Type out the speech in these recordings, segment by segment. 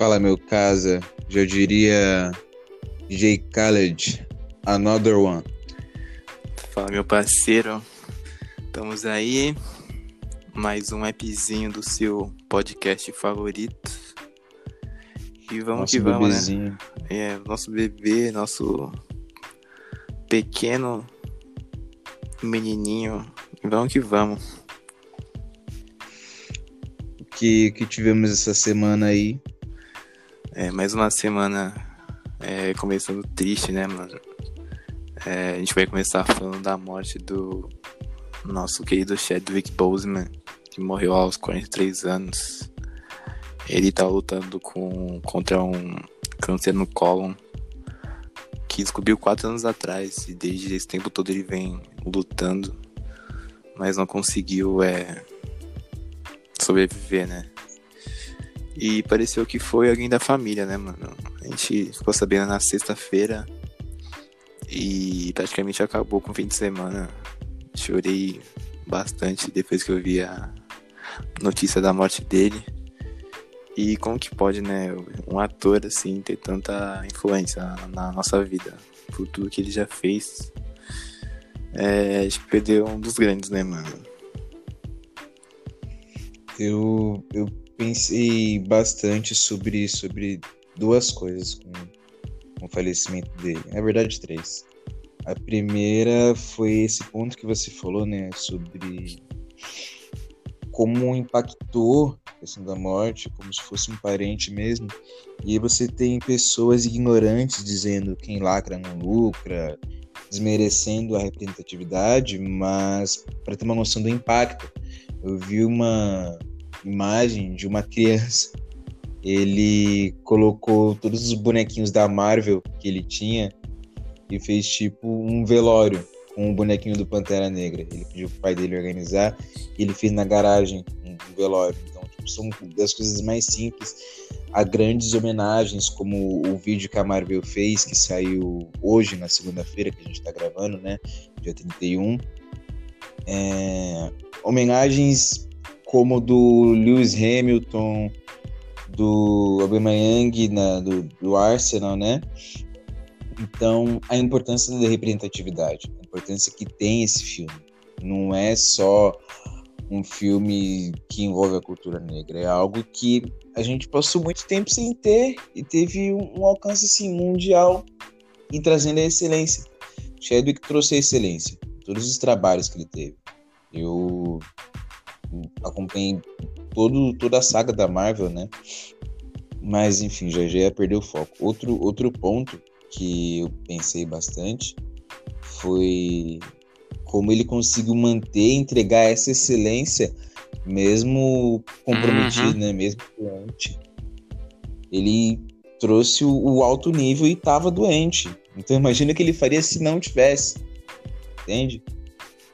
Fala, meu casa. Já diria J. Khaled, another one. Fala, meu parceiro. Estamos aí. Mais um appzinho do seu podcast favorito. E vamos Nosso que vamos, né? É, nosso bebê, nosso pequeno menininho. E vamos que vamos. O que, que tivemos essa semana aí? É, mais uma semana é, começando triste, né, mano? É, a gente vai começar falando da morte do nosso querido Chadwick Boseman, que morreu aos 43 anos. Ele tá lutando com, contra um câncer no cólon que descobriu quatro anos atrás e desde esse tempo todo ele vem lutando, mas não conseguiu é, sobreviver, né? E pareceu que foi alguém da família, né, mano? A gente ficou sabendo na sexta-feira e praticamente acabou com o fim de semana. Chorei bastante depois que eu vi a notícia da morte dele. E como que pode, né, um ator assim ter tanta influência na, nossa vida por tudo que ele já fez? É, a gente perdeu um dos grandes, né, mano? Eu, eu pensei bastante sobre, sobre duas coisas com, com o falecimento dele. Na verdade, três. A primeira foi esse ponto que você falou, né, sobre como impactou a questão da morte, como se fosse um parente mesmo. E você tem pessoas ignorantes dizendo quem lacra não lucra, desmerecendo a representatividade, mas para ter uma noção do impacto, eu vi uma imagem de uma criança. Ele colocou todos os bonequinhos da Marvel que ele tinha e fez tipo um velório com o bonequinho do Pantera Negra. Ele pediu pro pai dele organizar e ele fez na garagem um velório. Então, tipo, são das coisas mais simples a grandes homenagens, como o vídeo que a Marvel fez, que saiu hoje, na segunda-feira, que a gente tá gravando, né? Dia 31. É... Homenagens como do Lewis Hamilton, do Aubameyang, na, do, do Arsenal, né? Então, a importância da representatividade, a importância que tem esse filme. Não é só um filme que envolve a cultura negra, é algo que a gente passou muito tempo sem ter e teve um, um alcance assim, mundial e trazendo a excelência. Chadwick trouxe a excelência, todos os trabalhos que ele teve. Eu acompanhei todo, toda a saga da Marvel, né? Mas enfim, já já ia perder o foco. Outro, outro ponto que eu pensei bastante foi como ele conseguiu manter e entregar essa excelência mesmo comprometido, Uhum. né? Mesmo doente. Ele trouxe o, o alto nível e estava doente. Então imagina o que ele faria se não tivesse. Entende?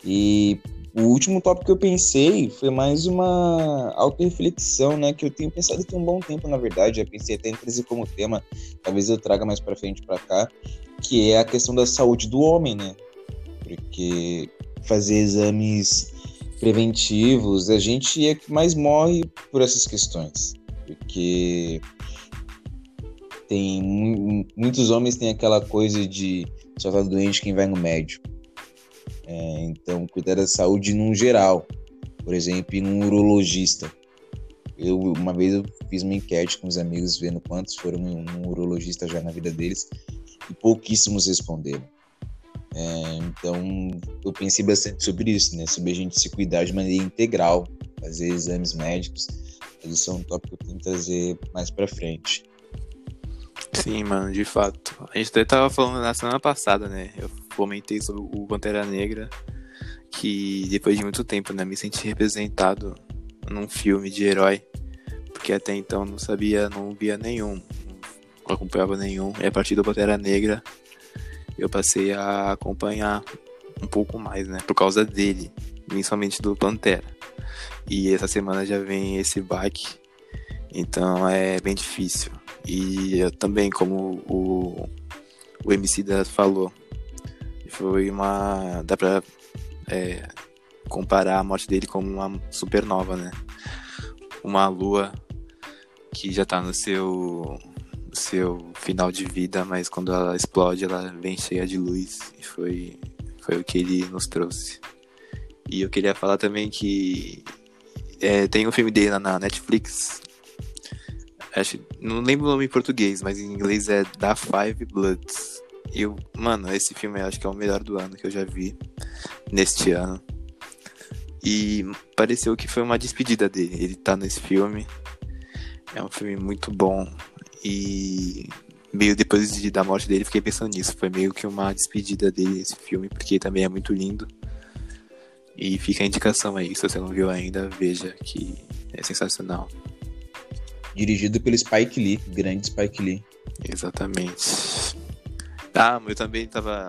E o último tópico que eu pensei foi mais uma autorreflexão, né? Que eu tenho pensado tem um bom tempo, na verdade. Já pensei até em trazer como tema, talvez eu traga mais pra frente pra cá, que é a questão da saúde do homem, né? Porque fazer exames preventivos, a gente é que mais morre por essas questões. Porque tem mu- muitos homens têm aquela coisa de só tá doente quem vai no médico. É, então, cuidar da saúde num geral. Por exemplo, num urologista. Eu, uma vez eu fiz uma enquete com os amigos vendo quantos foram num urologista já na vida deles e pouquíssimos responderam. É, então, eu pensei bastante sobre isso, né? Sobre a gente se cuidar de maneira integral, fazer exames médicos. Mas Isso é um tópico que eu tenho que trazer mais pra frente. Sim, mano, de fato. A gente até tava falando na semana passada, né? Eu comentei sobre o Pantera Negra, que depois de muito tempo, né, me senti representado num filme de herói, porque até então não sabia, não via nenhum, não acompanhava nenhum. E a partir do Pantera Negra, eu passei a acompanhar um pouco mais, né, por causa dele, principalmente do Pantera. E essa semana já vem esse baque, então é bem difícil. E também, como o, o MC da falou, foi uma. dá pra é, comparar a morte dele como uma supernova, né? Uma lua que já tá no seu seu final de vida, mas quando ela explode, ela vem cheia de luz. E foi, foi o que ele nos trouxe. E eu queria falar também que é, tem um filme dele na Netflix. Acho, não lembro o nome em português, mas em inglês é Da Five Bloods. Eu, mano, esse filme eu acho que é o melhor do ano que eu já vi neste ano. E pareceu que foi uma despedida dele. Ele tá nesse filme. É um filme muito bom. E meio depois de, da morte dele, fiquei pensando nisso. Foi meio que uma despedida dele esse filme, porque também é muito lindo. E fica a indicação aí, se você não viu ainda, veja que é sensacional. Dirigido pelo Spike Lee, grande Spike Lee. Exatamente. Ah, eu também tava.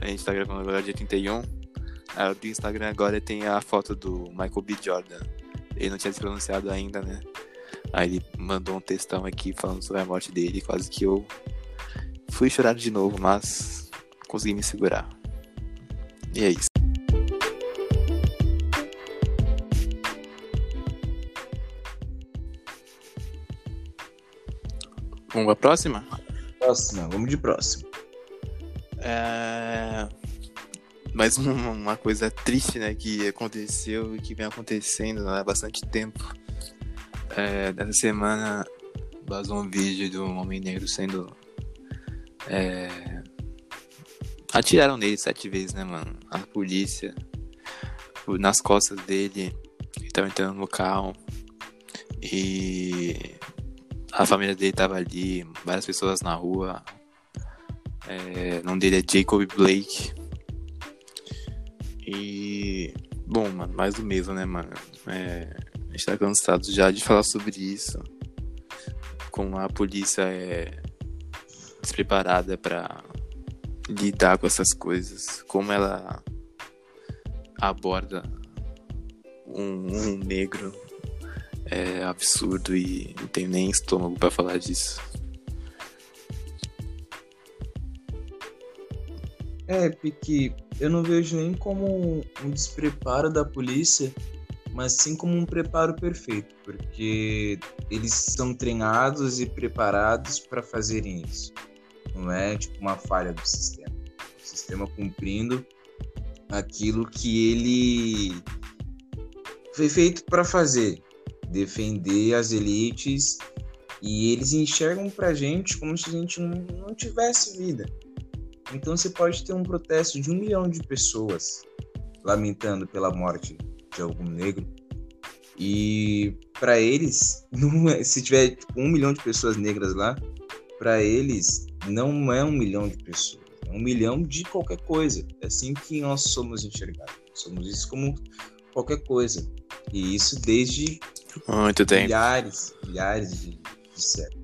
A gente tá gravando agora dia 31. Ah, do Instagram agora tem a foto do Michael B. Jordan. Ele não tinha se pronunciado ainda, né? Aí ele mandou um textão aqui falando sobre a morte dele, quase que eu fui chorar de novo, mas consegui me segurar. E é isso. Vamos pra próxima? Próxima, vamos de próximo. É... Mais uma coisa triste, né, que aconteceu e que vem acontecendo há bastante tempo é, dessa semana vazou um vídeo de um homem negro sendo. É, atiraram nele sete vezes, né, mano? A polícia, nas costas dele, ele tava entrando no carro e a família dele tava ali, várias pessoas na rua. É, o nome dele é Jacob Blake. E. Bom, mano, mais do mesmo, né, mano? É, a gente tá cansado já de falar sobre isso. Como a polícia é despreparada para lidar com essas coisas. Como ela aborda um, um negro é absurdo e não tenho nem estômago para falar disso. É, Pique, eu não vejo nem como um despreparo da polícia mas sim como um preparo perfeito, porque eles são treinados e preparados para fazerem isso. Não é tipo uma falha do sistema. O sistema cumprindo aquilo que ele foi feito para fazer, defender as elites e eles enxergam pra gente como se a gente não, tivesse vida. Então você pode ter um protesto de um milhão de pessoas lamentando pela morte de algum negro. E para eles, é, se tiver tipo, um milhão de pessoas negras lá, para eles não é um milhão de pessoas, é um milhão de qualquer coisa. É assim que nós somos enxergados. Somos isso como qualquer coisa. E isso desde Muito milhares, milhares de, de séculos.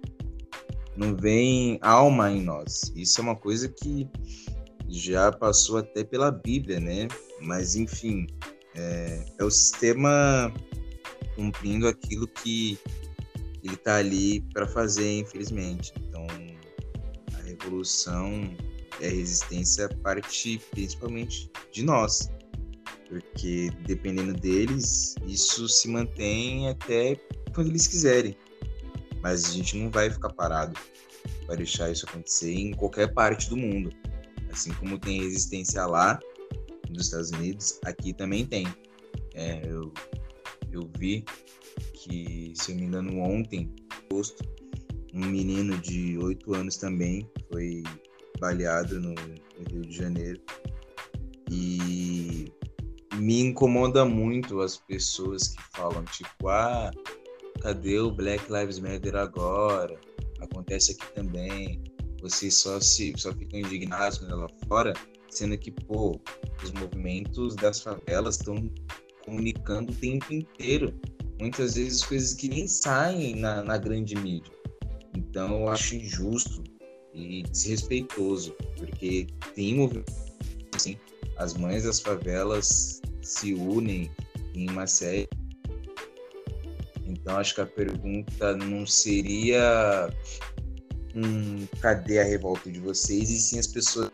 Não vem alma em nós. Isso é uma coisa que já passou até pela Bíblia, né? Mas enfim, é, é o sistema cumprindo aquilo que ele está ali para fazer, infelizmente. Então, a revolução e a resistência parte principalmente de nós, porque dependendo deles, isso se mantém até quando eles quiserem. Mas a gente não vai ficar parado para deixar isso acontecer em qualquer parte do mundo. Assim como tem resistência lá, dos Estados Unidos, aqui também tem. É, eu, eu vi que, se eu me engano, ontem, posto, um menino de 8 anos também foi baleado no, no Rio de Janeiro. E me incomoda muito as pessoas que falam, tipo, ah, cadê o Black Lives Matter agora? Acontece aqui também. Vocês só se só ficam indignados quando ela fora sendo que, pô, os movimentos das favelas estão comunicando o tempo inteiro. Muitas vezes coisas que nem saem na, na grande mídia. Então eu acho injusto e desrespeitoso, porque tem movimento assim, as mães das favelas se unem em uma série. Então acho que a pergunta não seria um, cadê a revolta de vocês, e sim as pessoas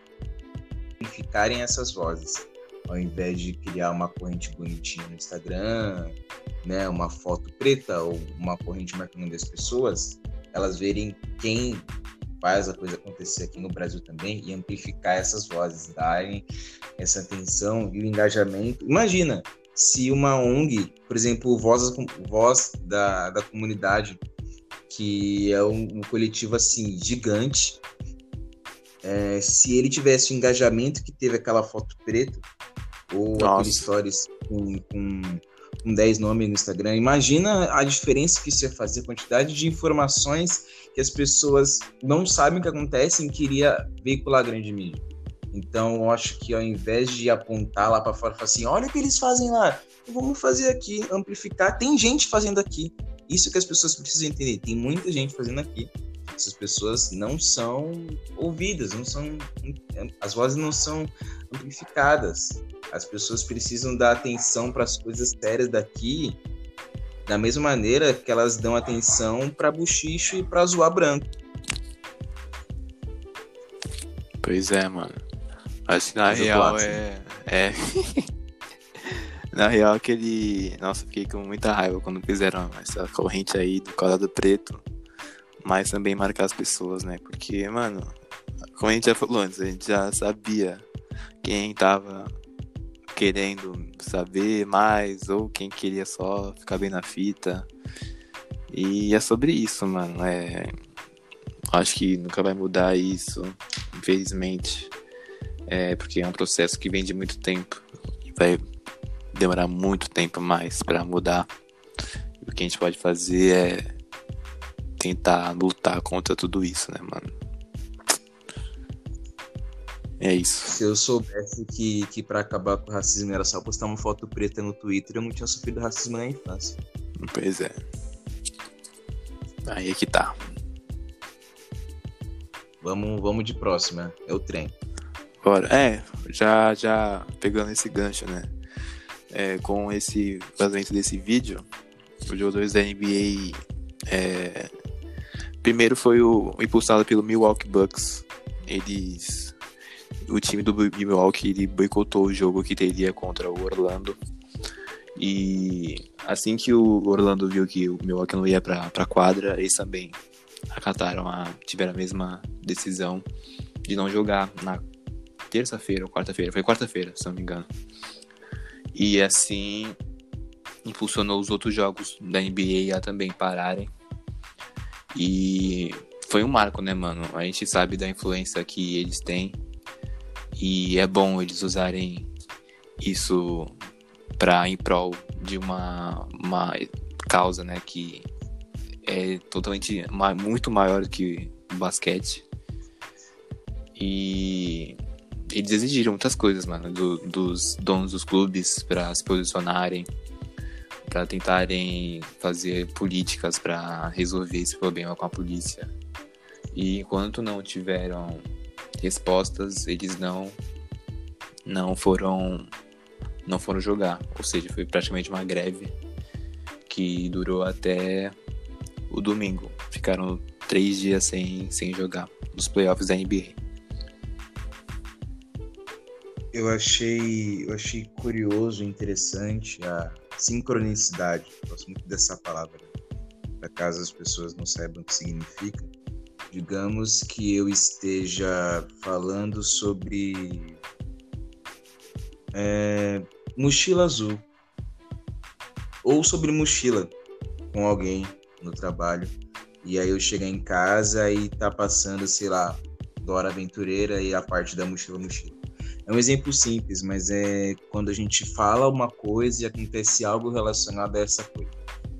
amplificarem essas vozes. ao invés de criar uma corrente bonitinha no Instagram, né, uma foto preta ou uma corrente marcando das pessoas, elas verem quem faz a coisa acontecer aqui no Brasil também e amplificar essas vozes, darem essa atenção e o engajamento. Imagina se uma ONG, por exemplo, Voz, Voz da, da Comunidade, que é um, um coletivo assim gigante, é, se ele tivesse o engajamento que teve aquela foto preta, ou Nossa. aqueles stories com, com, com 10 nomes no Instagram, imagina a diferença que isso ia fazer, a quantidade de informações que as pessoas não sabem o que acontece e queria veicular a grande mídia. Então, eu acho que ao invés de apontar lá para fora e falar assim, olha o que eles fazem lá, vamos fazer aqui, amplificar. Tem gente fazendo aqui. Isso que as pessoas precisam entender. Tem muita gente fazendo aqui. Essas pessoas não são ouvidas, não são, as vozes não são amplificadas. As pessoas precisam dar atenção para as coisas sérias daqui, da mesma maneira que elas dão atenção para buchicho e para zoar branco. Pois é, mano. Acho que na real é. É. na real, aquele. Nossa, fiquei com muita raiva quando fizeram essa corrente aí do quadrado preto. Mas também marcar as pessoas, né? Porque, mano, como a gente já falou antes, a gente já sabia quem tava querendo saber mais ou quem queria só ficar bem na fita. E é sobre isso, mano. É... Acho que nunca vai mudar isso, infelizmente. É porque é um processo que vem de muito tempo e vai demorar muito tempo mais para mudar. o que a gente pode fazer é tentar lutar contra tudo isso, né, mano? É isso. Se eu soubesse que, que para acabar com o racismo era só postar uma foto preta no Twitter, eu não tinha sofrido racismo na infância. Pois é. Aí é que tá. Vamos, vamos de próxima. É o trem. Bora. É, já, já pegando esse gancho, né? É, com esse vazamento desse vídeo, os jogadores da NBA. É, primeiro foi o, impulsado pelo Milwaukee Bucks. Eles. O time do Milwaukee ele boicotou o jogo que teria contra o Orlando. E assim que o Orlando viu que o Milwaukee não ia pra, pra quadra, eles também acataram a. tiveram a mesma decisão de não jogar na terça-feira ou quarta-feira, foi quarta-feira, se não me engano. E assim impulsionou os outros jogos da NBA a também pararem. E foi um marco, né, mano? A gente sabe da influência que eles têm. E é bom eles usarem isso para em prol de uma, uma causa, né, que é totalmente muito maior do que o basquete. E eles exigiram muitas coisas, mano, do, dos donos dos clubes para se posicionarem, para tentarem fazer políticas para resolver esse problema com a polícia. E enquanto não tiveram respostas, eles não não foram não foram jogar, ou seja, foi praticamente uma greve que durou até o domingo. Ficaram três dias sem, sem jogar nos playoffs da NBA. eu achei, eu achei curioso, interessante a sincronicidade. gosto muito dessa palavra, para caso as pessoas não saibam o que significa. Digamos que eu esteja falando sobre é, mochila azul ou sobre mochila com alguém no trabalho e aí eu chegar em casa e tá passando, sei lá, Dora Aventureira e a parte da mochila mochila. É um exemplo simples, mas é quando a gente fala uma coisa e acontece algo relacionado a essa coisa.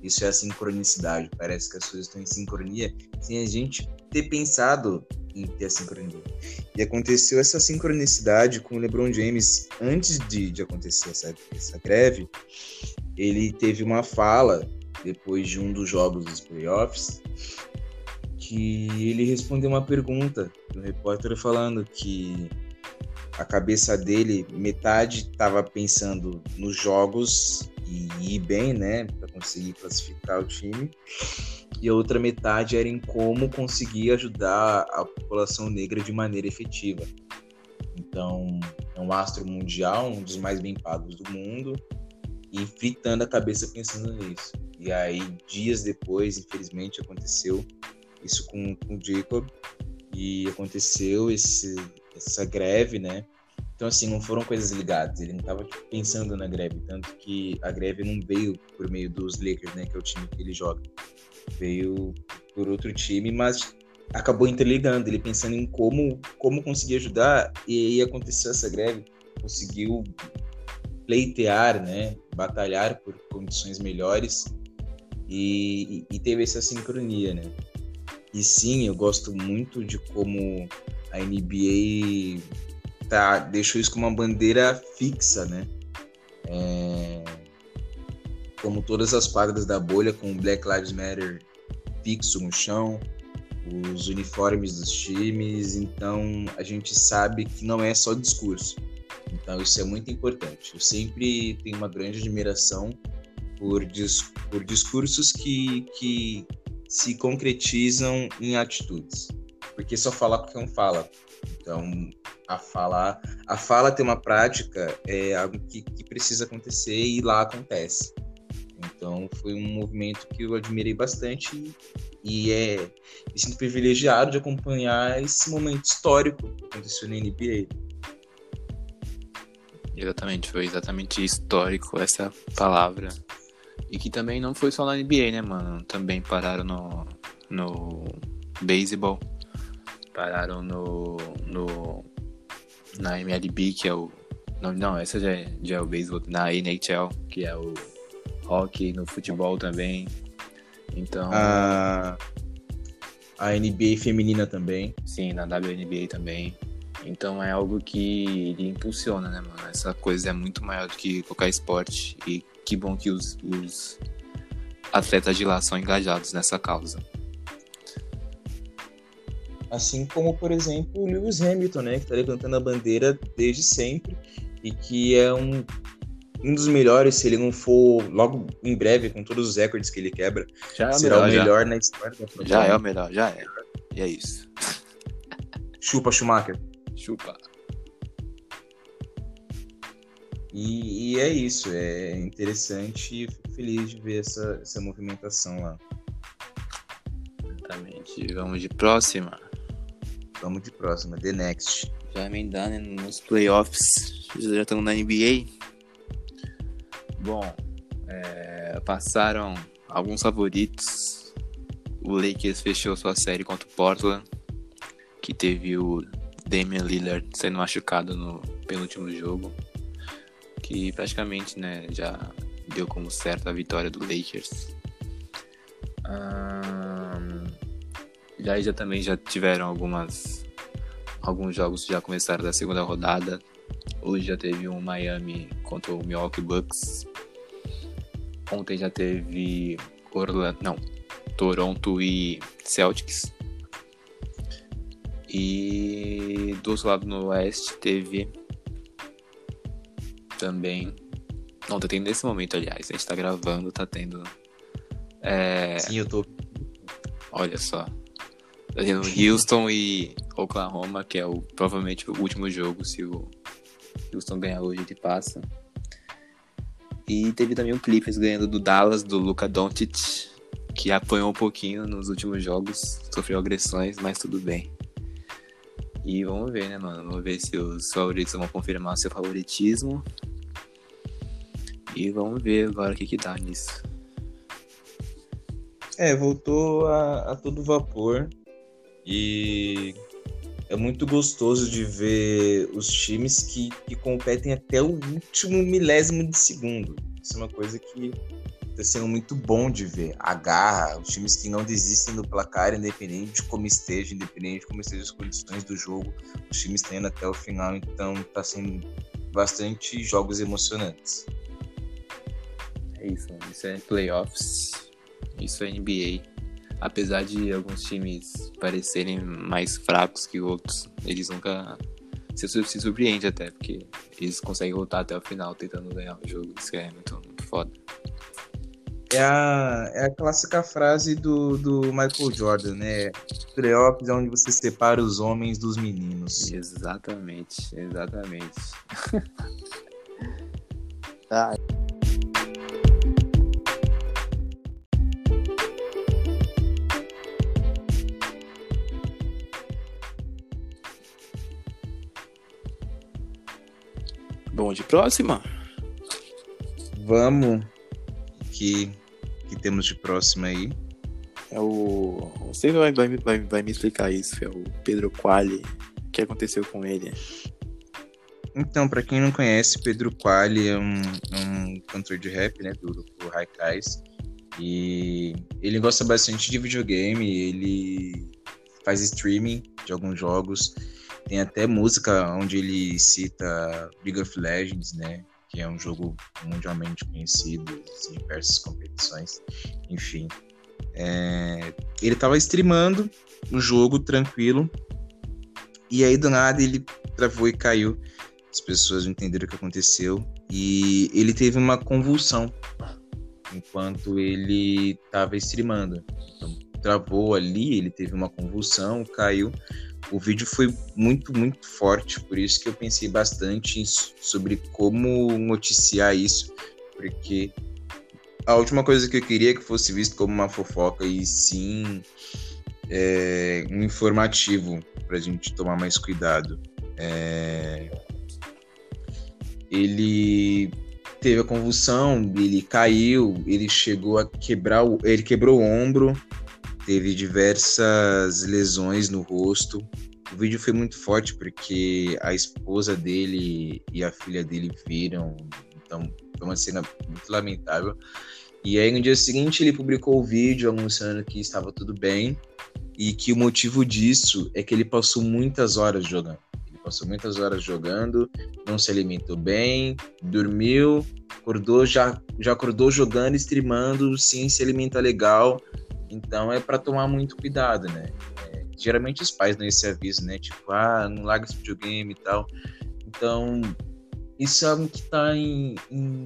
Isso é a sincronicidade. Parece que as coisas estão em sincronia sem a gente ter pensado em ter a sincronia. E aconteceu essa sincronicidade com o LeBron James antes de, de acontecer essa, essa greve. Ele teve uma fala depois de um dos jogos dos playoffs que ele respondeu uma pergunta do repórter falando que a cabeça dele, metade estava pensando nos jogos e ir bem, né, para conseguir classificar o time, e a outra metade era em como conseguir ajudar a população negra de maneira efetiva. Então, é um astro mundial, um dos mais bem pagos do mundo, e fritando a cabeça pensando nisso. E aí, dias depois, infelizmente, aconteceu isso com, com o Jacob, e aconteceu esse, essa greve, né? Então, assim, não foram coisas ligadas. Ele não estava tipo, pensando na greve. Tanto que a greve não veio por meio dos Lakers, né? Que é o time que ele joga. Veio por outro time, mas acabou interligando. Ele pensando em como, como conseguir ajudar. E aí aconteceu essa greve. Conseguiu pleitear, né? Batalhar por condições melhores. E, e teve essa sincronia, né? E sim, eu gosto muito de como a NBA tá, deixou isso como uma bandeira fixa, né? É, como todas as quadras da bolha, com Black Lives Matter fixo no chão, os uniformes dos times, então a gente sabe que não é só discurso. Então isso é muito importante. Eu sempre tenho uma grande admiração por, dis por discursos que, que se concretizam em atitudes. Porque só falar porque não fala. Então, a fala, a fala ter uma prática é algo que, que precisa acontecer e lá acontece. Então, foi um movimento que eu admirei bastante e é me sinto privilegiado de acompanhar esse momento histórico que aconteceu na NBA. Exatamente, foi exatamente histórico essa palavra. E que também não foi só na NBA, né, mano? Também pararam no, no beisebol pararam no, no na MLB, que é o não, não essa já é, já é o beisebol, na NHL, que é o hockey, no futebol também. Então, a a NBA feminina também. Sim, na WNBA também. Então é algo que ele impulsiona, né, mano? Essa coisa é muito maior do que qualquer esporte. E que bom que os, os atletas de lá são engajados nessa causa. Assim como, por exemplo, o Lewis Hamilton, né, que está levantando a bandeira desde sempre e que é um, um dos melhores, se ele não for logo em breve, com todos os recordes que ele quebra, já é será melhor, o melhor já. na história da Fórmula Já é o melhor, já é. E é isso. Chupa Schumacher. Chupa. E, e, é isso, é interessante e fico feliz de ver essa, essa movimentação lá. Exatamente. Vamos de próxima. Vamos de próxima, The Next. Já emendando nos playoffs, já estamos na NBA. Bom, é, passaram alguns favoritos. O Lakers fechou sua série contra o Portland, que teve o Damian Lillard sendo machucado no penúltimo jogo, que praticamente né, já deu como certo a vitória do Lakers. Já já também já tiveram algumas alguns jogos já começaram da segunda rodada. Hoje já teve um Miami contra o Milwaukee Bucks. Ontem já teve Orlando, não, Toronto e Celtics. E do outro lado no oeste teve também. Não, tá tendo nesse momento, aliás. A gente tá gravando, tá tendo. É... Sim, eu tô. Olha só. Tá tendo Houston e Oklahoma, que é o, provavelmente o último jogo. Se o Houston ganhar hoje, ele passa. E teve também o Clippers ganhando do Dallas, do Luka Doncic, que apanhou um pouquinho nos últimos jogos, sofreu agressões, mas tudo bem. E vamos ver, né, mano? Vamos ver se os favoritos vão confirmar seu favoritismo. E vamos ver agora o que, que dá nisso. É, voltou a, a todo vapor. E é muito gostoso de ver os times que, que competem até o último milésimo de segundo. Isso é uma coisa que está sendo muito bom de ver. A garra, os times que não desistem do placar, independente de como esteja, independente de como estejam as condições do jogo, os times estão indo até o final, então está sendo bastante jogos emocionantes. É isso, isso é playoffs, isso é NBA apesar de alguns times parecerem mais fracos que outros, eles nunca se, se surpreende até, porque eles conseguem voltar até o final tentando ganhar o jogo. Isso é muito, muito foda. É a, é a clássica frase do, do Michael Jordan, né? Playoffs é onde você separa os homens dos meninos. Exatamente, exatamente. ah. Bom, de próxima? Vamos. Que, que temos de próxima aí? É o. Você vai, vai, vai, vai me explicar isso, é o Pedro Quali. O que aconteceu com ele? Então, para quem não conhece, Pedro Quali é um, um cantor de rap, né, do grupo Raikais. E ele gosta bastante de videogame, ele faz streaming de alguns jogos. Tem até música onde ele cita League of Legends, né? Que é um jogo mundialmente conhecido em diversas competições. Enfim. É... Ele tava streamando o jogo tranquilo. E aí do nada ele travou e caiu. As pessoas não entenderam o que aconteceu. E ele teve uma convulsão enquanto ele estava streamando. Então, travou ali, ele teve uma convulsão, caiu o vídeo foi muito, muito forte, por isso que eu pensei bastante sobre como noticiar isso, porque a última coisa que eu queria é que fosse visto como uma fofoca e sim é, um informativo para a gente tomar mais cuidado. É... Ele teve a convulsão, ele caiu, ele chegou a quebrar, o... ele quebrou o ombro, teve diversas lesões no rosto. O vídeo foi muito forte porque a esposa dele e a filha dele viram, então foi uma cena muito lamentável. E aí no dia seguinte ele publicou o vídeo anunciando que estava tudo bem e que o motivo disso é que ele passou muitas horas jogando. Ele passou muitas horas jogando, não se alimentou bem, dormiu, acordou já já acordou jogando, streamando, sem se alimentar legal então é para tomar muito cuidado, né? É, geralmente os pais dão esse aviso, né? Tipo, ah, não larga esse videogame e tal. Então, isso é algo que está em, em,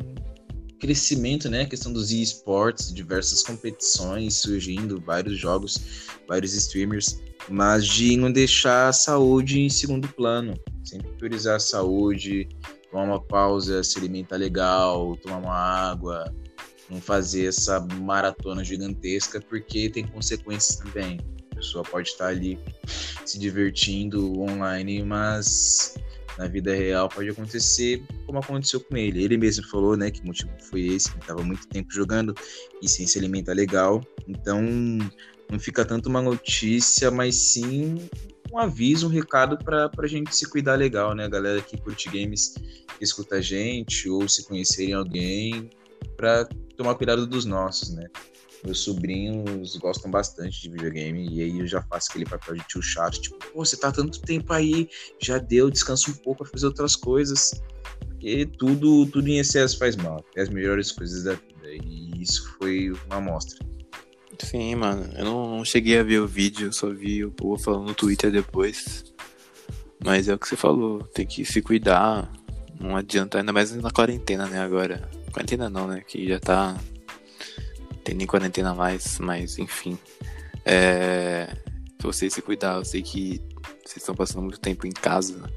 crescimento, né? A questão dos esportes, diversas competições surgindo, vários jogos, vários streamers, mas de não deixar a saúde em segundo plano. Sempre priorizar a saúde, tomar uma pausa, se alimentar legal, tomar uma água, não fazer essa maratona gigantesca, porque tem consequências também. A pessoa pode estar ali se divertindo online, mas na vida real pode acontecer como aconteceu com ele. Ele mesmo falou, né, que o motivo foi esse, que estava muito tempo jogando e sem se alimentar legal. Então, não fica tanto uma notícia, mas sim um aviso, um recado para a gente se cuidar legal, né? A galera que curte games, escuta a gente, ou se conhecerem alguém, para tomar cuidado dos nossos, né? Meus sobrinhos gostam bastante de videogame e aí eu já faço aquele papel de tio chato, tipo, pô, você tá tanto tempo aí, já deu, descansa um pouco pra fazer outras coisas. Porque tudo, tudo em excesso faz mal, é as melhores coisas da vida. E isso foi uma amostra. Sim, mano. Eu não, cheguei a ver o vídeo, só vi o povo falando no Twitter depois. Mas é o que você falou, tem que se cuidar. Não adianta, ainda mais na quarentena, né, agora. Quarentena não, né? Que já tá. Tem nem quarentena mais, mas enfim. É. Você se cuidar, eu sei que vocês estão passando muito tempo em casa,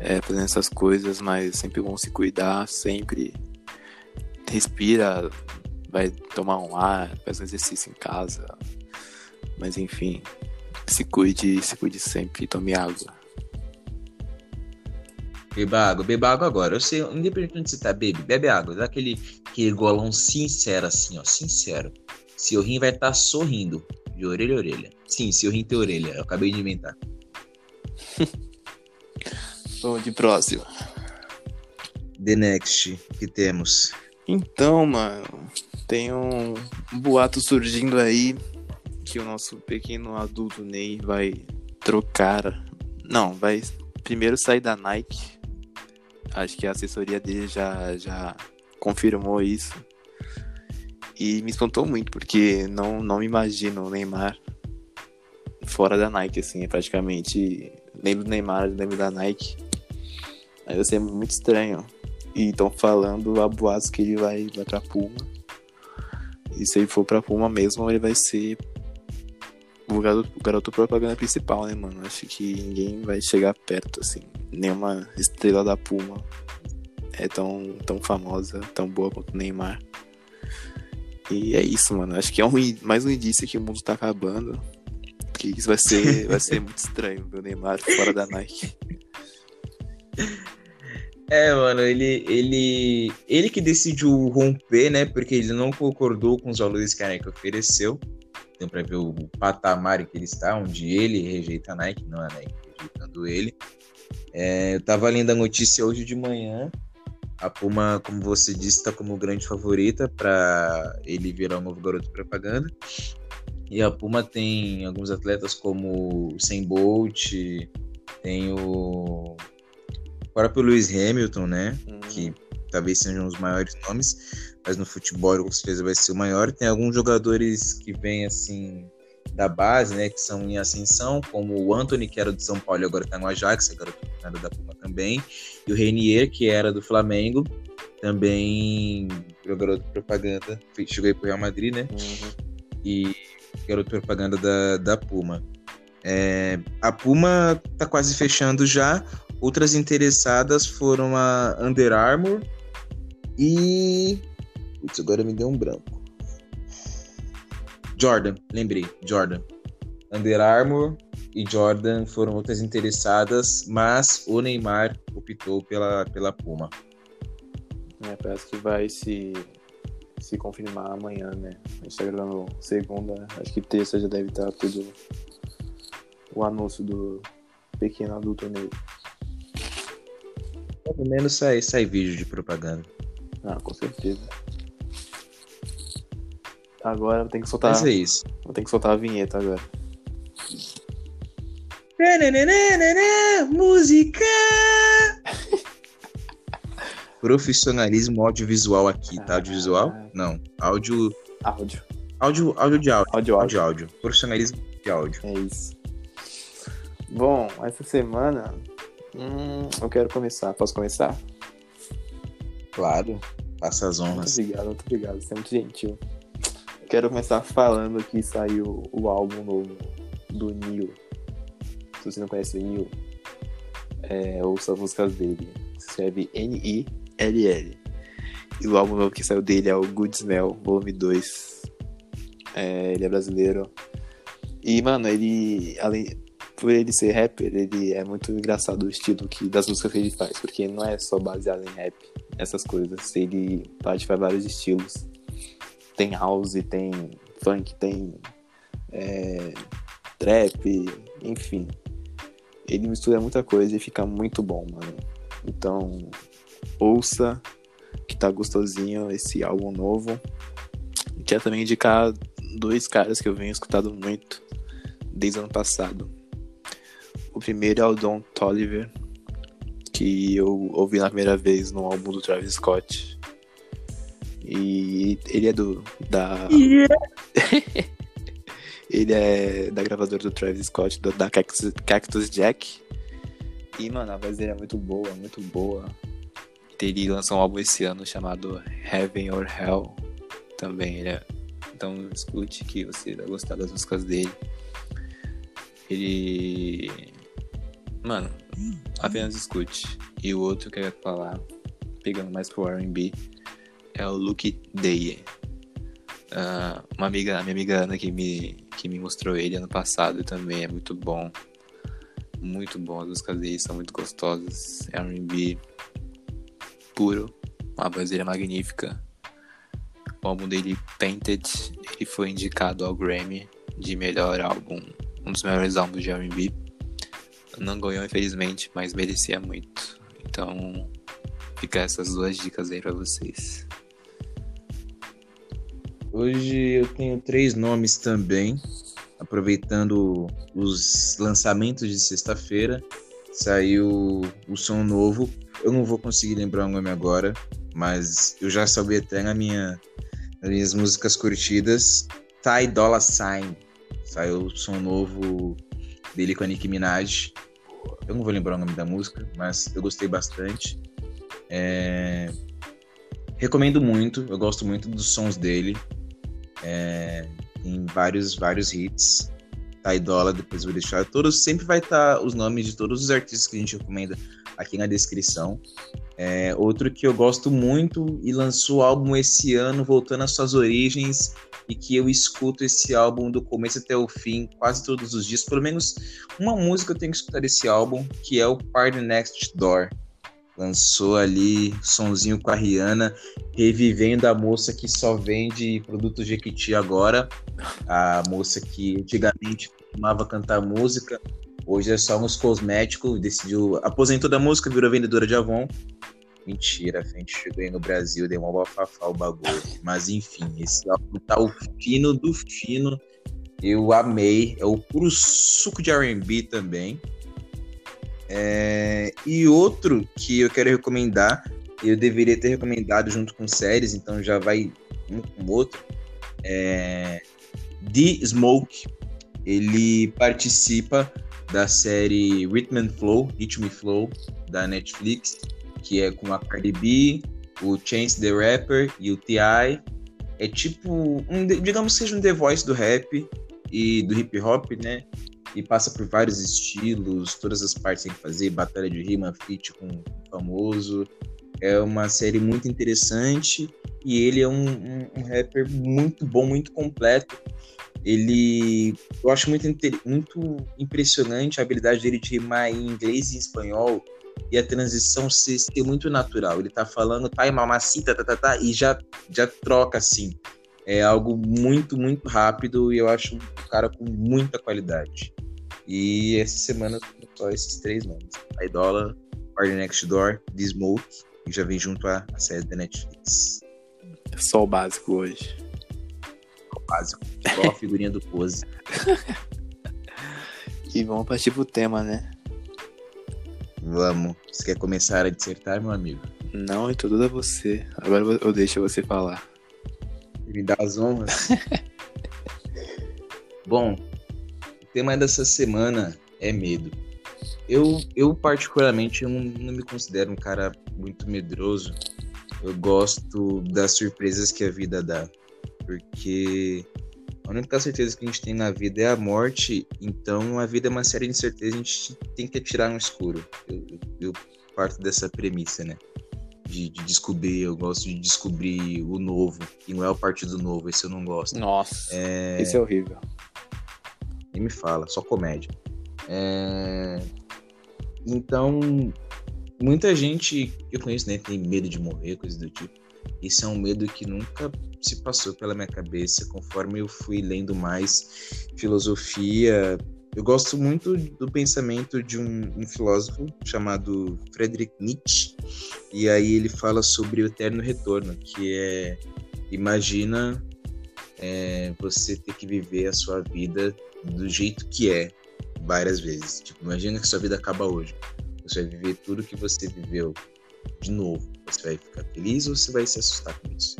é, fazendo essas coisas, mas é sempre bom se cuidar, sempre respira, vai tomar um ar, faz um exercício em casa. Mas enfim, se cuide, se cuide sempre, tome água. Beba água, beba água agora. Eu sei, independente de você tá, bebe, bebe água. Dá aquele, aquele golão sincero, assim, ó, sincero. Seu rim vai estar tá sorrindo, de orelha a orelha. Sim, seu rim tem orelha, eu acabei de inventar. Vamos de próximo. The Next, que temos? Então, mano, tem um, um boato surgindo aí que o nosso pequeno adulto Ney vai trocar. Não, vai primeiro sair da Nike Acho que a assessoria dele já, já confirmou isso. E me espantou muito, porque não, não me imagino o Neymar fora da Nike, assim, é praticamente. Lembro do Neymar, lembro da Nike. Aí vai ser muito estranho. E estão falando a boatos que ele vai, vai pra Puma. E se ele for pra Puma mesmo, ele vai ser o garoto, o garoto propaganda principal, né, mano? Acho que ninguém vai chegar perto, assim. Nenhuma estrela da Puma é tão, tão famosa, tão boa quanto o Neymar. E é isso, mano. Acho que é um, mais um indício que o mundo tá acabando. Que isso vai ser, vai ser muito estranho ver o Neymar fora da Nike. É, mano, ele, ele, ele que decidiu romper, né? Porque ele não concordou com os valores que a Nike ofereceu. Então, para ver o patamar que ele está, onde ele rejeita a Nike, não a Nike rejeitando ele. É, eu tava lendo a notícia hoje de manhã. A Puma, como você disse, está como grande favorita para ele virar o novo garoto de propaganda. E a Puma tem alguns atletas como o Sem Bolt, tem o próprio Lewis Hamilton, né? Uhum. Que talvez sejam os maiores nomes, mas no futebol com certeza vai ser o maior. Tem alguns jogadores que vêm assim da base, né, que são em ascensão, como o Anthony, que era do São Paulo e agora está no Ajax, agora está da Puma também, e o Renier, que era do Flamengo, também garoto de propaganda, chegou aí pro Real Madrid, né, uhum. e garoto de propaganda da, da Puma. É, a Puma está quase fechando já, outras interessadas foram a Under Armour e... Putz, agora me deu um branco. Jordan, lembrei, Jordan. Under Armour e Jordan foram outras interessadas, mas o Neymar optou pela, pela Puma. É, parece que vai se, se confirmar amanhã, né? A gente tá gravando segunda, acho que terça já deve estar tudo o anúncio do pequeno adulto nele. Pelo menos sai, sai vídeo de propaganda. Ah, com certeza. Agora ter que soltar. Mas é isso. Vou ter que soltar a vinheta agora. Música! Profissionalismo audiovisual aqui, tá? Audiovisual? Ah. Não. Áudio. Áudio. Áudio, áudio de áudio. Áudio, áudio. áudio. Profissionalismo de áudio. É isso. Bom, essa semana. Hum, eu quero começar. Posso começar? Claro. Faça as honras. Muito obrigado, muito obrigado. Você é muito gentil. Quero começar falando que saiu o álbum novo do Neil. Se você não conhece o Neil, é, ouça as músicas dele. Se escreve N-I-L-L. E o álbum novo que saiu dele é o Good Smell, volume 2. É, ele é brasileiro. E, mano, ele, além, por ele ser rapper, ele é muito engraçado o estilo que, das músicas que ele faz, porque não é só baseado em rap, essas coisas. Ele parte para vários estilos tem house, tem funk, tem é, trap, enfim. Ele mistura muita coisa e fica muito bom, mano. Então, ouça que tá gostosinho esse álbum novo. Quero também indicar dois caras que eu venho escutando muito desde o ano passado. O primeiro é o Don Toliver, que eu ouvi na primeira vez no álbum do Travis Scott. E ele é do. Da. Yeah. ele é da gravadora do Travis Scott, do, da Cactus, Cactus Jack. E, mano, a voz dele é muito boa, muito boa. Ele lançou um álbum esse ano chamado Heaven or Hell. Também, ele é... Então escute que você vai gostar das músicas dele. Ele. Mano, apenas escute. E o outro que eu ia falar, pegando mais pro RB, é o Luke Day. Uh, uma amiga, a minha amiga Ana que me, que me mostrou ele ano passado também é muito bom. Muito bom, as músicas dele são muito gostosas. É R&B puro, a voz dele é magnífica. O álbum dele, Painted, ele foi indicado ao Grammy de melhor álbum, um dos melhores álbuns de R&B. Não ganhou, infelizmente, mas merecia muito. Então, fica essas duas dicas aí pra vocês. Hoje eu tenho três nomes também, aproveitando os lançamentos de sexta-feira. Saiu o som novo. Eu não vou conseguir lembrar o nome agora, mas eu já salvei até na minha, nas minhas músicas curtidas. Ty Dolla Sign. Saiu o som novo dele com a Nicki Minaj. Eu não vou lembrar o nome da música, mas eu gostei bastante. É... Recomendo muito, eu gosto muito dos sons dele. É, tem vários, vários hits. Ty Dolla, depois eu vou deixar. Todos, sempre vai estar tá os nomes de todos os artistas que a gente recomenda aqui na descrição. É, outro que eu gosto muito e lançou álbum esse ano, voltando às suas origens, e que eu escuto esse álbum do começo até o fim, quase todos os dias. Pelo menos uma música eu tenho que escutar desse álbum, que é o Party Next Door. Lançou ali sonzinho com a Rihanna, revivendo a moça que só vende produtos Jequiti agora. A moça que antigamente costumava cantar música, hoje é só uns cosméticos, decidiu, aposentou da música, virou vendedora de Avon. Mentira, a gente chegou aí no Brasil, deu uma bafafá o bagulho. Mas enfim, esse álbum tá o fino do fino. Eu amei. É o puro suco de RB também. É... E outro que eu quero recomendar, eu deveria ter recomendado junto com séries, então já vai um com o outro. É... The Smoke. Ele participa da série Rhythm and Flow, Rhythm Flow, da Netflix, que é com a Cardi B, o Chance the Rapper e o T.I. É tipo, um, digamos que seja um The Voice do rap e do hip hop, né? E passa por vários estilos, todas as partes tem que fazer, batalha de rima, feat com famoso. É uma série muito interessante e ele é um, um, um rapper muito bom, muito completo ele eu acho muito, muito impressionante a habilidade dele de rimar em inglês e espanhol e a transição ser, ser muito natural. Ele tá falando, tá, mamacita, tá, tá, tá, e já, já troca assim. É algo muito, muito rápido e eu acho um cara com muita qualidade. E essa semana só esses três nomes: a Idola, Party Next Door, The Smoke, e já vem junto a, a série da Netflix. Só o básico hoje básico. Só a figurinha do pose. e vamos partir pro tema, né? Vamos. Você quer começar a dissertar, meu amigo? Não, é tudo da você. Agora eu deixo você falar. Me dá as honras. Bom, o tema dessa semana é medo. Eu, eu particularmente, eu não, me considero um cara muito medroso. Eu gosto das surpresas que a vida dá porque a única certeza que a gente tem na vida é a morte, então a vida é uma série de incertezas, a gente tem que atirar no escuro. Eu, eu, eu parto dessa premissa, né? De, de, descobrir, eu gosto de descobrir o novo, e não é o Partido Novo, esse eu não gosto. Nossa, é... esse é horrível. Nem me fala, só comédia. É... Então, muita gente que eu conheço, né, tem medo de morrer, coisa do tipo. Isso é um medo que nunca se passou pela minha cabeça conforme eu fui lendo mais filosofia. Eu gosto muito do pensamento de um, um filósofo chamado Friedrich Nietzsche, e aí ele fala sobre o eterno retorno, que é imagina é, você ter que viver a sua vida do jeito que é várias vezes. Tipo, imagina que sua vida acaba hoje. Você vai viver tudo que você viveu de novo. Você vai ficar feliz ou você vai se assustar com isso?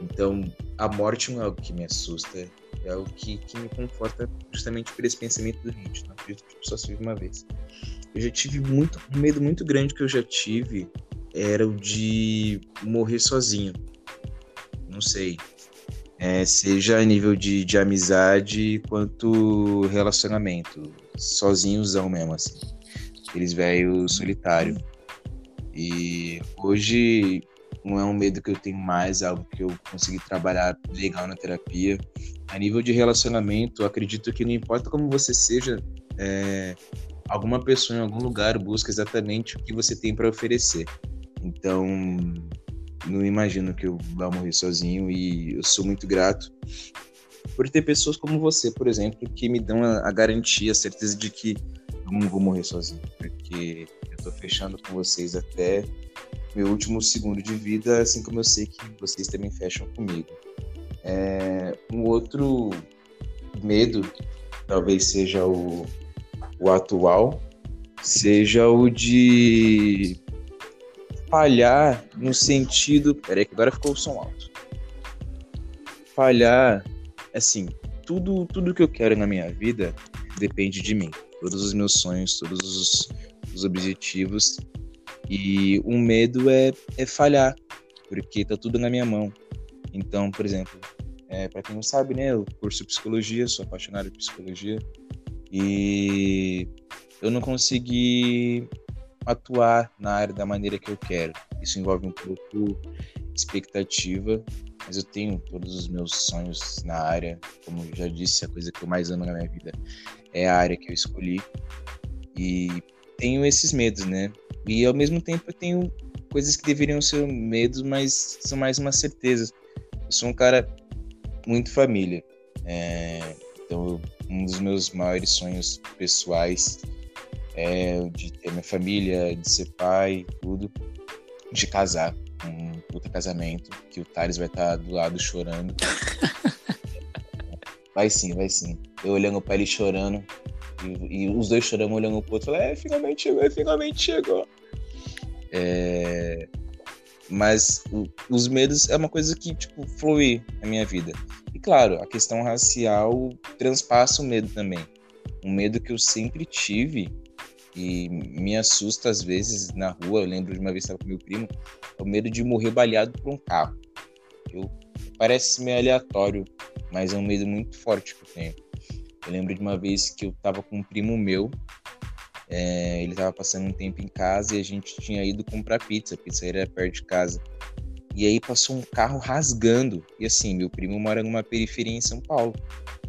Então, a morte não é algo que me assusta, é algo que, que me conforta justamente por esse pensamento do Nietzsche. Não acredito que só se vive uma vez. Eu já tive muito, um medo muito grande que eu já tive era o de morrer sozinho. Não sei. É, seja a nível de, de amizade quanto relacionamento. Sozinhozão mesmo, assim. Aqueles velhos solitário. E hoje não é um medo que eu tenho mais, é algo que eu consegui trabalhar legal na terapia. A nível de relacionamento, acredito que não importa como você seja, é, alguma pessoa em algum lugar busca exatamente o que você tem para oferecer. Então, não imagino que eu vá morrer sozinho e eu sou muito grato por ter pessoas como você, por exemplo, que me dão a, a garantia, a certeza de que eu não vou morrer sozinho, porque eu tô fechando com vocês até meu último segundo de vida, assim como eu sei que vocês também fecham comigo. É, um outro medo, talvez seja o, o atual, seja o de falhar no sentido. Peraí, que agora ficou o som alto. Falhar, assim, tudo, tudo que eu quero na minha vida depende de mim. Todos os meus sonhos, todos os, os objetivos e um medo é, é falhar, porque tá tudo na minha mão. Então, por exemplo, é, para quem não sabe, né, eu curso psicologia, sou apaixonado por psicologia. E eu não consegui atuar na área da maneira que eu quero. Isso envolve um pouco expectativa, mas eu tenho todos os meus sonhos na área. Como eu já disse, a coisa que eu mais amo na minha vida é a área que eu escolhi. E tenho esses medos, né? E ao mesmo tempo eu tenho coisas que deveriam ser medos, mas são mais uma certeza. Eu sou um cara muito família. É... Então, um dos meus maiores sonhos pessoais é de ter minha família, de ser pai, tudo, de casar, um puta casamento, que o Thales vai estar do lado chorando. vai sim, vai sim. Eu olhando pra ele chorando, e, e os dois chorando, olhando pro outro, é, finalmente chegou, finalmente chegou. É... Mas o, os medos é uma coisa que, tipo, flui na minha vida. E claro, a questão racial transpassa o medo também. Um medo que eu sempre tive e me assusta às vezes na rua. Eu lembro de uma vez que estava com meu primo, é o medo de morrer baleado por um carro. Eu, parece meio aleatório, mas é um medo muito forte que eu tenho. Eu lembro de uma vez que eu estava com um primo meu, é, ele estava passando um tempo em casa e a gente tinha ido comprar pizza, a pizza era perto de casa. E aí passou um carro rasgando. E assim, meu primo mora numa periferia em São Paulo.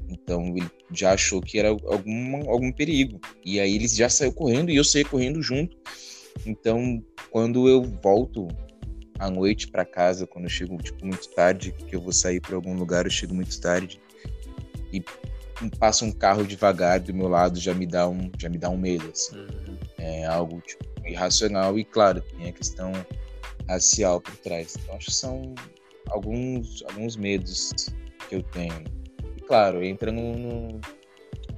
Então ele já achou que era algum, algum perigo. E aí ele já saiu correndo e eu saí correndo junto. Então, quando eu volto à noite para casa, quando eu chego tipo, muito tarde, que eu vou sair para algum lugar, eu chego muito tarde e passa um carro devagar do meu lado, já me dá um, já me dá um medo. Assim. Uhum. É algo tipo, irracional e, claro, tem a questão racial por trás. Então, acho que são alguns, alguns medos que eu tenho claro, entra no, no,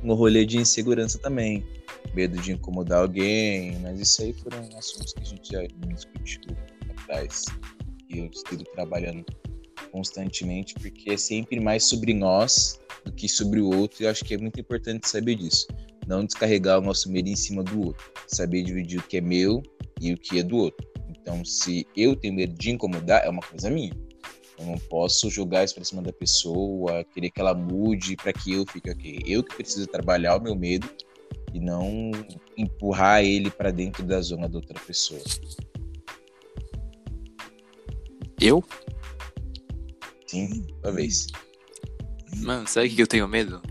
no rolê de insegurança também. Medo de incomodar alguém, mas isso aí foram assuntos que a gente já discutiu atrás. E eu estou trabalhando constantemente, porque é sempre mais sobre nós do que sobre o outro, e eu acho que é muito importante saber disso. Não descarregar o nosso medo em cima do outro. Saber dividir o que é meu e o que é do outro. Então, se eu tenho medo de incomodar, é uma coisa minha. Eu não posso jogar isso pra cima da pessoa, querer que ela mude para que eu fique ok. Eu que preciso trabalhar o meu medo e não empurrar ele para dentro da zona da outra pessoa. Eu? Sim, talvez. Mano, sabe o que eu tenho medo?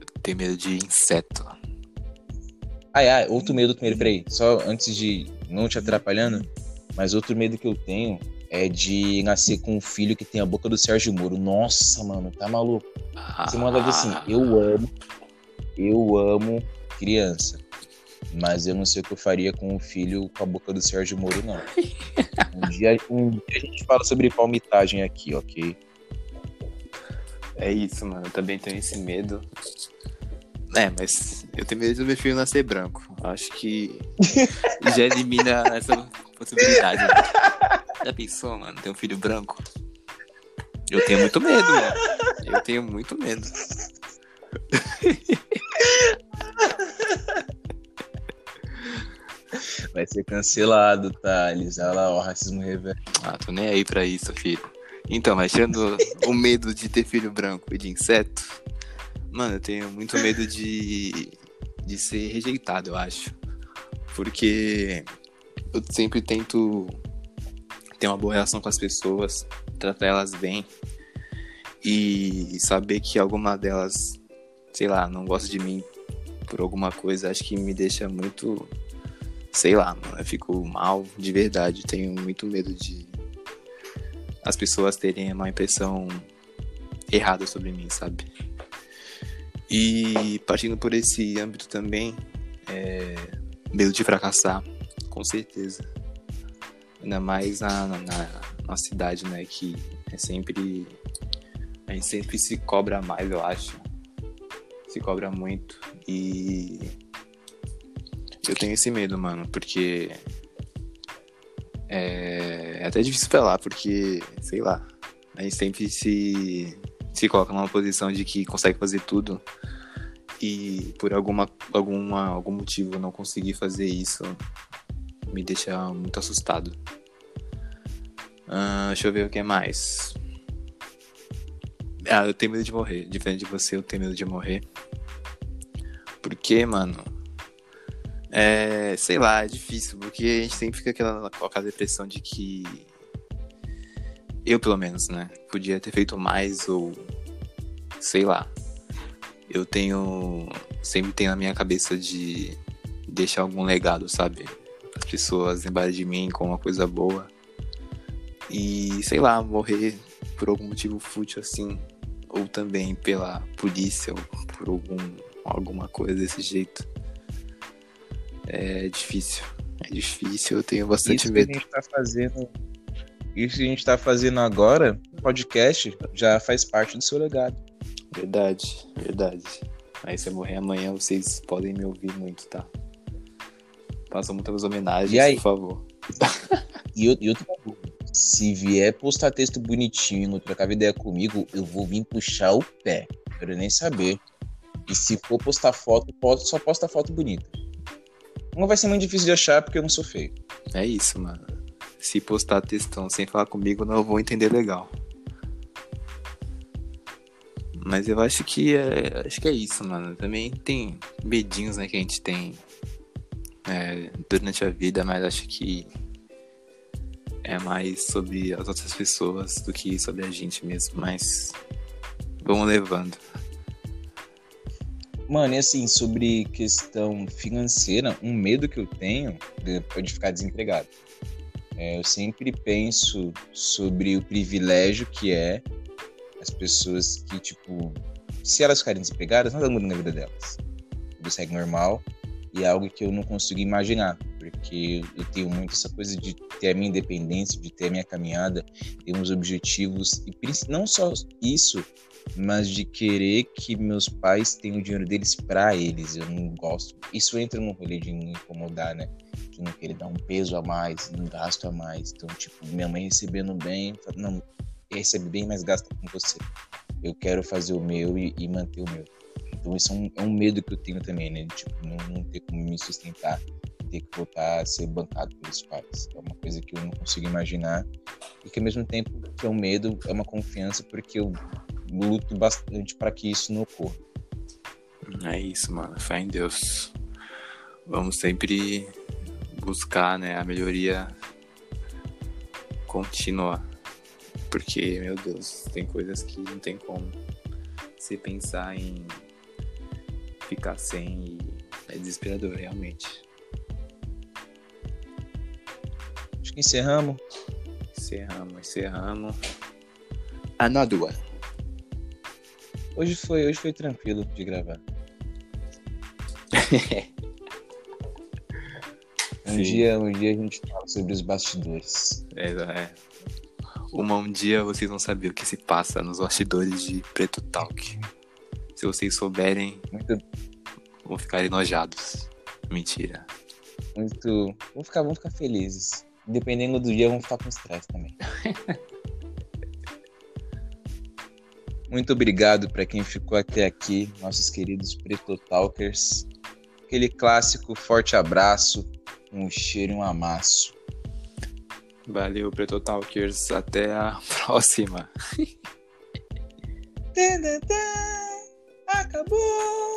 Eu tenho medo de inseto. Ai, ai, outro medo, primeiro, peraí. Só antes de não te atrapalhando, mas outro medo que eu tenho é de nascer com um filho que tem a boca do Sérgio Moro. Nossa, mano, tá maluco? Você manda ver assim, eu amo, eu amo criança. Mas eu não sei o que eu faria com um filho com a boca do Sérgio Moro, não. Um dia, um dia a gente fala sobre palmitagem aqui, ok? É isso, mano. Eu também tenho esse medo. É, mas eu tenho medo do meu filho nascer branco. Acho que já elimina essa possibilidade. Né? Já pensou, mano? Ter um filho branco? Eu tenho muito medo, mano. Eu tenho muito medo. Vai ser cancelado, Thales. Olha lá, o racismo reverso. Ah, tô nem aí pra isso, filho. Então, mas tirando o medo de ter filho branco e de inseto, mano, eu tenho muito medo de, de ser rejeitado, eu acho. Porque eu sempre tento ter uma boa relação com as pessoas, tratar elas bem e saber que alguma delas, sei lá, não gosta de mim por alguma coisa, acho que me deixa muito, sei lá, mano, eu fico mal de verdade, tenho muito medo de as pessoas terem uma impressão errada sobre mim, sabe? E partindo por esse âmbito também, é, medo de fracassar, com certeza. Ainda mais na, na, na cidade, né? Que é sempre. A gente sempre se cobra mais, eu acho. Se cobra muito. E. Eu tenho esse medo, mano, porque. É, é até difícil falar, porque, sei lá, a gente sempre se, se coloca numa posição de que consegue fazer tudo e por alguma, alguma, algum motivo não conseguir fazer isso me deixa muito assustado. Uh, deixa eu ver o que mais. Ah, eu tenho medo de morrer. Diferente de você, eu tenho medo de morrer. Porque, mano. É. Sei lá, é difícil. Porque a gente sempre fica aquela, com aquela depressão de que. Eu, pelo menos, né? Podia ter feito mais ou. Sei lá. Eu tenho. Sempre tenho na minha cabeça de deixar algum legado, sabe? As pessoas lembrarem de mim com uma coisa boa. E, sei lá, morrer por algum motivo fútil assim. Ou também pela polícia, ou por algum, alguma coisa desse jeito. É difícil. É difícil, eu tenho bastante Isso medo. que a gente tá fazendo. Isso que a gente tá fazendo agora, podcast, já faz parte do seu legado. Verdade, verdade. Aí se eu morrer amanhã, vocês podem me ouvir muito, tá? Façam muitas homenagens, por favor. E, eu- se vier postar texto bonitinho, trocar ideia comigo, eu vou vir puxar o pé. Quero nem saber. E se for postar foto, só posta foto bonita. Não vai ser muito difícil de achar porque eu não sou feio. É isso, mano. Se postar textão sem falar comigo, não vou entender legal. Mas eu acho que é, acho que é isso, mano. Também tem medinhos, né, que a gente tem é, durante a vida, mas acho que é mais sobre as outras pessoas do que sobre a gente mesmo. Mas vamos levando. Mano, e assim, sobre questão financeira, um medo que eu tenho é de ficar desempregado. É, eu sempre penso sobre o privilégio que é as pessoas que, tipo, se elas ficarem desempregadas, nada muda na vida delas. Tudo segue normal e é algo que eu não consigo imaginar, porque eu tenho muito essa coisa de ter a minha independência, de ter a minha caminhada, ter uns objetivos, e não só isso, mas de querer que meus pais tenham o dinheiro deles pra eles. Eu não gosto. Isso entra no rolê de me incomodar, né? De não querer dar um peso a mais, um gasto a mais. Então, tipo, minha mãe recebendo bem, não, recebe bem, mas gasta com você. Eu quero fazer o meu e, e manter o meu. Então, isso é um, é um medo que eu tenho também, né? Tipo, não, não ter como me sustentar, ter que voltar a ser bancado pelos pais. É uma coisa que eu não consigo imaginar. E que, ao mesmo tempo que é um medo, é uma confiança, porque eu luto bastante para que isso não ocorra. É isso, mano. Fé em Deus. Vamos sempre buscar, né, a melhoria contínua. Porque, meu Deus, tem coisas que não tem como se pensar em ficar sem é desesperador, realmente. Acho que encerramos. Encerramos, encerramos. Another one. Hoje foi, hoje foi tranquilo de gravar. Um Sim. dia, um dia a gente fala sobre os bastidores. É, é. Uma, um dia vocês vão saber o que se passa nos bastidores de Preto Talk. Se vocês souberem, Muito, vão ficar enojados. Mentira. muito. Vamos ficar, vamos ficar felizes. Dependendo do dia, vamos ficar com estresse também. Muito obrigado para quem ficou até aqui, nossos queridos Preto Talkers. Aquele clássico forte abraço, um cheiro e um amasso. Valeu, Preto Talkers. Até a próxima. Acabou!